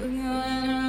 Yeah.